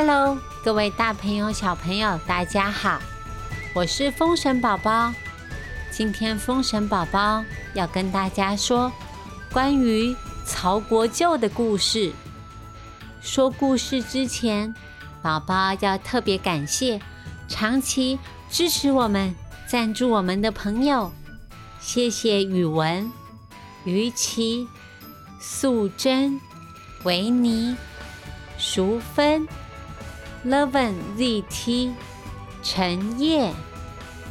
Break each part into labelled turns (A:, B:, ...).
A: Hello，各位大朋友、小朋友，大家好！我是风神宝宝。今天风神宝宝要跟大家说关于曹国舅的故事。说故事之前，宝宝要特别感谢长期支持我们、赞助我们的朋友。谢谢宇文、于琪、素贞、维尼、淑芬、Leven ZT、陈烨。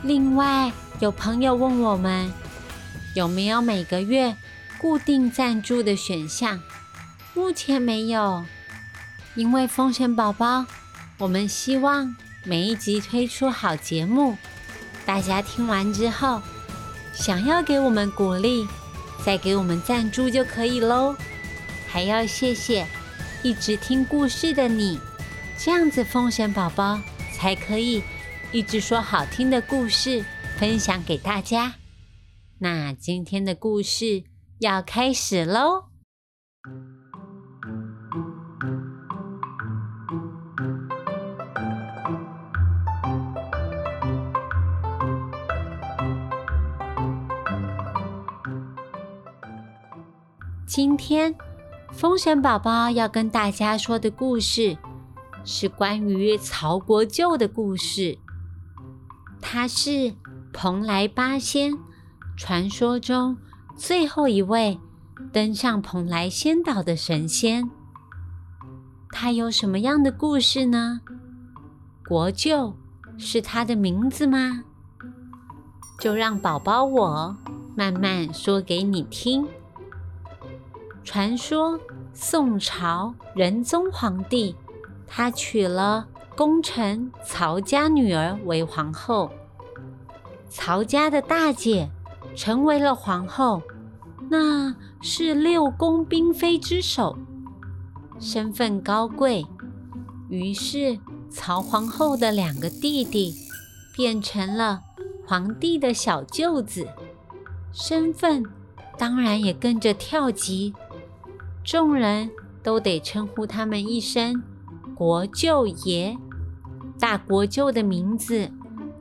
A: 另外，有朋友问我们有没有每个月固定赞助的选项？目前没有，因为风神宝宝，我们希望每一集推出好节目，大家听完之后。想要给我们鼓励，再给我们赞助就可以喽。还要谢谢一直听故事的你，这样子风神宝宝才可以一直说好听的故事分享给大家。那今天的故事要开始喽。今天，风神宝宝要跟大家说的故事是关于曹国舅的故事。他是蓬莱八仙传说中最后一位登上蓬莱仙岛的神仙。他有什么样的故事呢？国舅是他的名字吗？就让宝宝我慢慢说给你听。传说宋朝仁宗皇帝，他娶了功臣曹家女儿为皇后。曹家的大姐成为了皇后，那是六宫嫔妃之首，身份高贵。于是曹皇后的两个弟弟变成了皇帝的小舅子，身份当然也跟着跳级。众人都得称呼他们一声“国舅爷”。大国舅的名字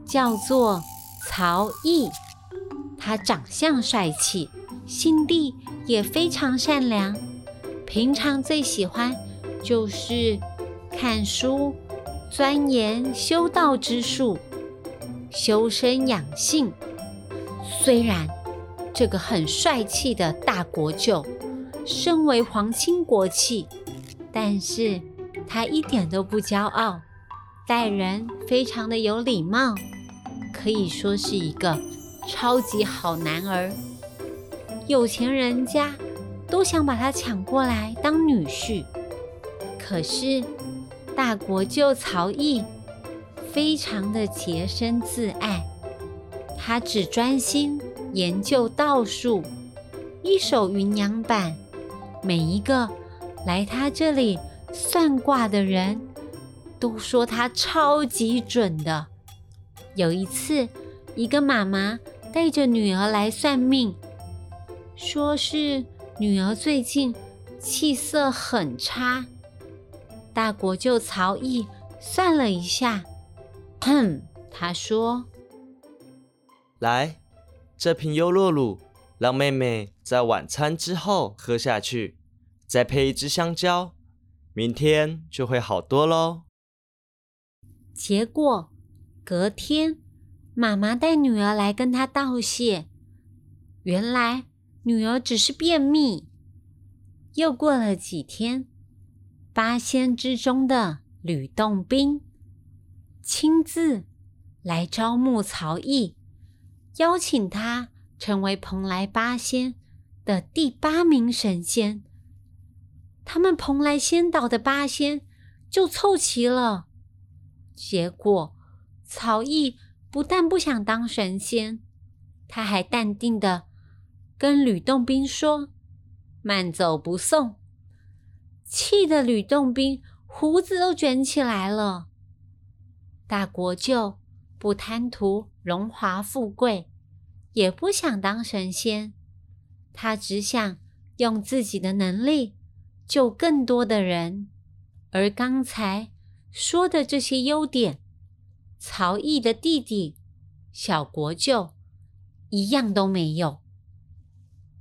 A: 叫做曹毅，他长相帅气，心地也非常善良。平常最喜欢就是看书、钻研修道之术、修身养性。虽然这个很帅气的大国舅。身为皇亲国戚，但是他一点都不骄傲，待人非常的有礼貌，可以说是一个超级好男儿。有钱人家都想把他抢过来当女婿，可是大国舅曹毅非常的洁身自爱，他只专心研究道术，一手云阳板。每一个来他这里算卦的人都说他超级准的。有一次，一个妈妈带着女儿来算命，说是女儿最近气色很差。大国舅曹毅算了一下，哼，他说：“
B: 来，这瓶优酪乳。”让妹妹在晚餐之后喝下去，再配一只香蕉，明天就会好多喽。
A: 结果隔天，妈妈带女儿来跟她道谢，原来女儿只是便秘。又过了几天，八仙之中的吕洞宾亲自来招募曹毅，邀请他。成为蓬莱八仙的第八名神仙，他们蓬莱仙岛的八仙就凑齐了。结果曹毅不但不想当神仙，他还淡定的跟吕洞宾说：“慢走不送。”气得吕洞宾胡子都卷起来了。大国舅不贪图荣华富贵。也不想当神仙，他只想用自己的能力救更多的人。而刚才说的这些优点，曹毅的弟弟小国舅一样都没有。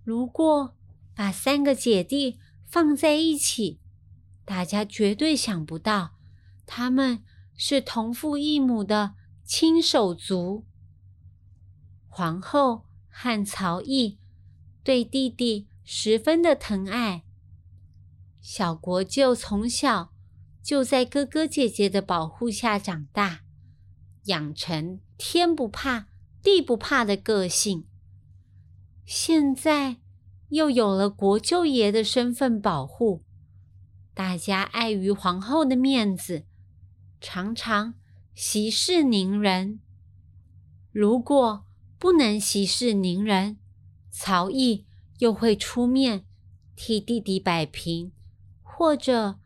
A: 如果把三个姐弟放在一起，大家绝对想不到他们是同父异母的亲手足。皇后和曹毅对弟弟十分的疼爱，小国舅从小就在哥哥姐姐的保护下长大，养成天不怕地不怕的个性。现在又有了国舅爷的身份保护，大家碍于皇后的面子，常常息事宁人。如果不能息事宁人，曹毅又会出面替弟弟摆平，或者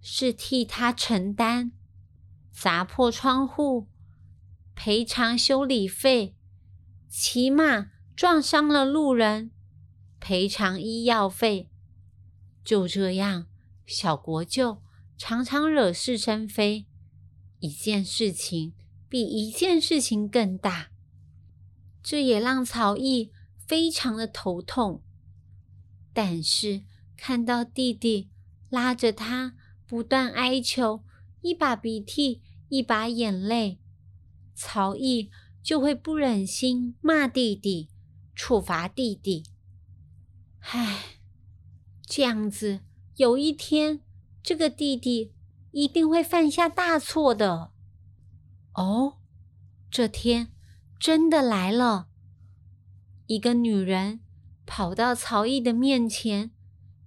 A: 是替他承担砸破窗户赔偿修理费，骑马。撞伤了路人，赔偿医药费。就这样，小国舅常常惹是生非，一件事情比一件事情更大。这也让曹毅非常的头痛。但是看到弟弟拉着他不断哀求，一把鼻涕一把眼泪，曹毅就会不忍心骂弟弟。处罚弟弟，唉，这样子有一天，这个弟弟一定会犯下大错的。哦，这天真的来了，一个女人跑到曹毅的面前，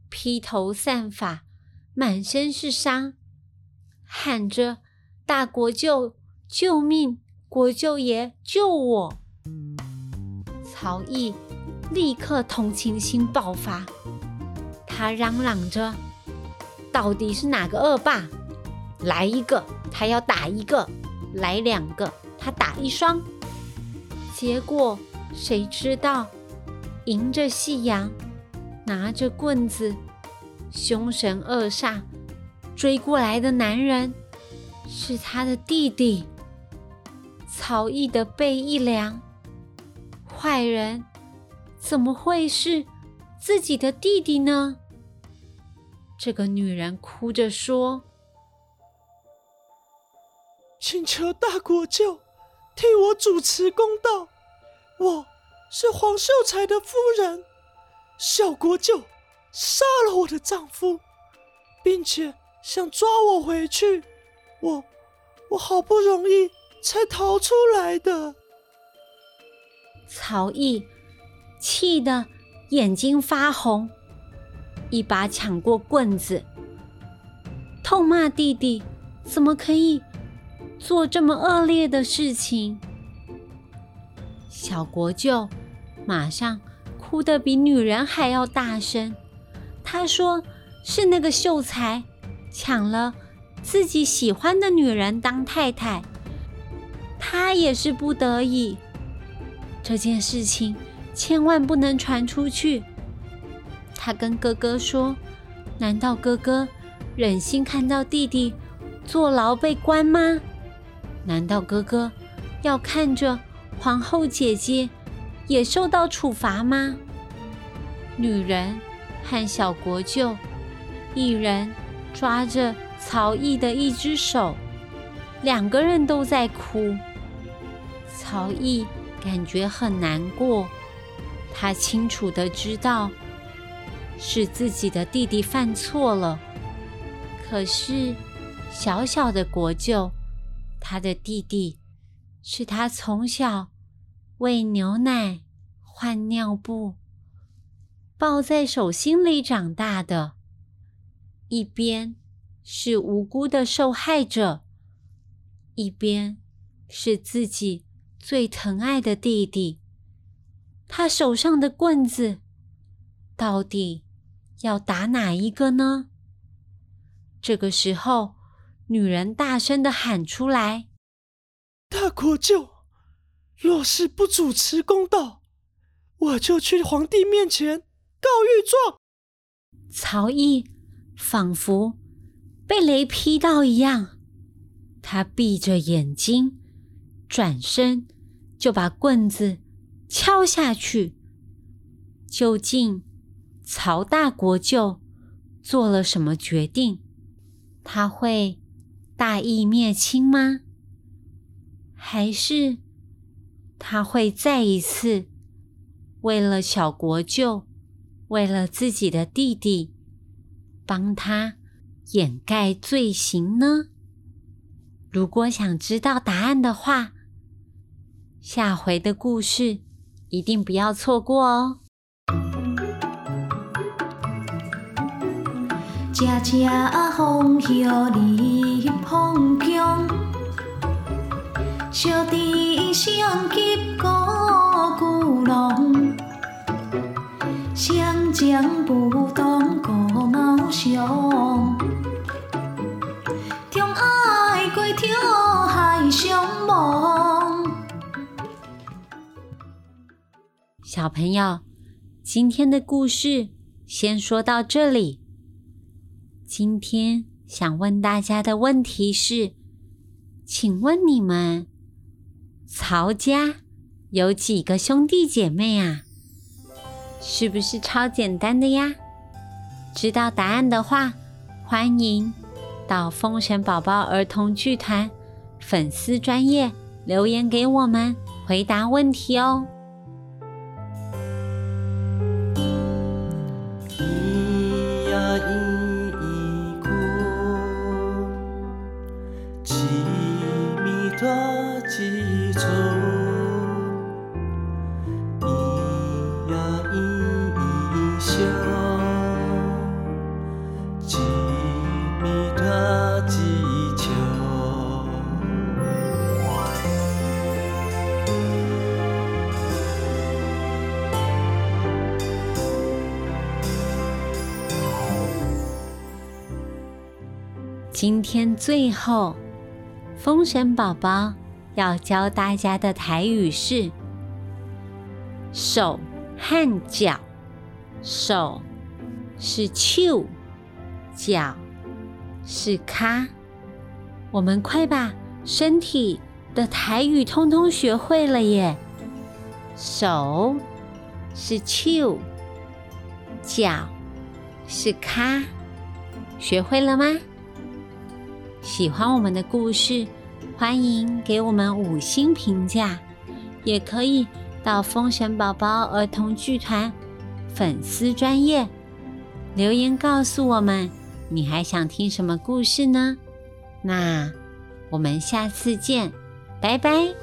A: 披头散发，满身是伤，喊着：“大国舅，救命！国舅爷，救我！”曹毅立刻同情心爆发，他嚷嚷着：“到底是哪个恶霸？来一个，他要打一个；来两个，他打一双。”结果谁知道，迎着夕阳，拿着棍子，凶神恶煞追过来的男人是他的弟弟。曹毅的背一凉。坏人怎么会是自己的弟弟呢？这个女人哭着说：“
C: 请求大国舅替我主持公道。我是黄秀才的夫人，小国舅杀了我的丈夫，并且想抓我回去。我我好不容易才逃出来的。”
A: 曹毅气得眼睛发红，一把抢过棍子，痛骂弟弟怎么可以做这么恶劣的事情。小国舅马上哭得比女人还要大声，他说：“是那个秀才抢了自己喜欢的女人当太太，他也是不得已。”这件事情千万不能传出去。他跟哥哥说：“难道哥哥忍心看到弟弟坐牢被关吗？难道哥哥要看着皇后姐姐也受到处罚吗？”女人和小国舅一人抓着曹毅的一只手，两个人都在哭。曹毅。感觉很难过，他清楚的知道是自己的弟弟犯错了。可是小小的国舅，他的弟弟是他从小喂牛奶、换尿布、抱在手心里长大的，一边是无辜的受害者，一边是自己。最疼爱的弟弟，他手上的棍子到底要打哪一个呢？这个时候，女人大声的喊出来：“
C: 大国舅，若是不主持公道，我就去皇帝面前告御状。”
A: 曹毅仿佛被雷劈到一样，他闭着眼睛，转身就把棍子敲下去。究竟曹大国舅做了什么决定？他会大义灭亲吗？还是他会再一次为了小国舅，为了自己的弟弟，帮他掩盖罪行呢？如果想知道答案的话，下回的故事一定不要错过哦！
D: 车车风叶入风宫，小弟相急鼓鼓龙，湘江不动过毛上。
A: 小朋友，今天的故事先说到这里。今天想问大家的问题是：请问你们曹家有几个兄弟姐妹啊？是不是超简单的呀？知道答案的话，欢迎到风神宝宝儿童剧团粉丝专业留言给我们回答问题哦。今天最后，风神宝宝要教大家的台语是手和脚。手是手，脚是卡。我们快把身体的台语通通学会了耶！手是手，脚是卡，学会了吗？喜欢我们的故事，欢迎给我们五星评价，也可以到风神宝宝儿童剧团粉丝专业留言告诉我们，你还想听什么故事呢？那我们下次见，拜拜。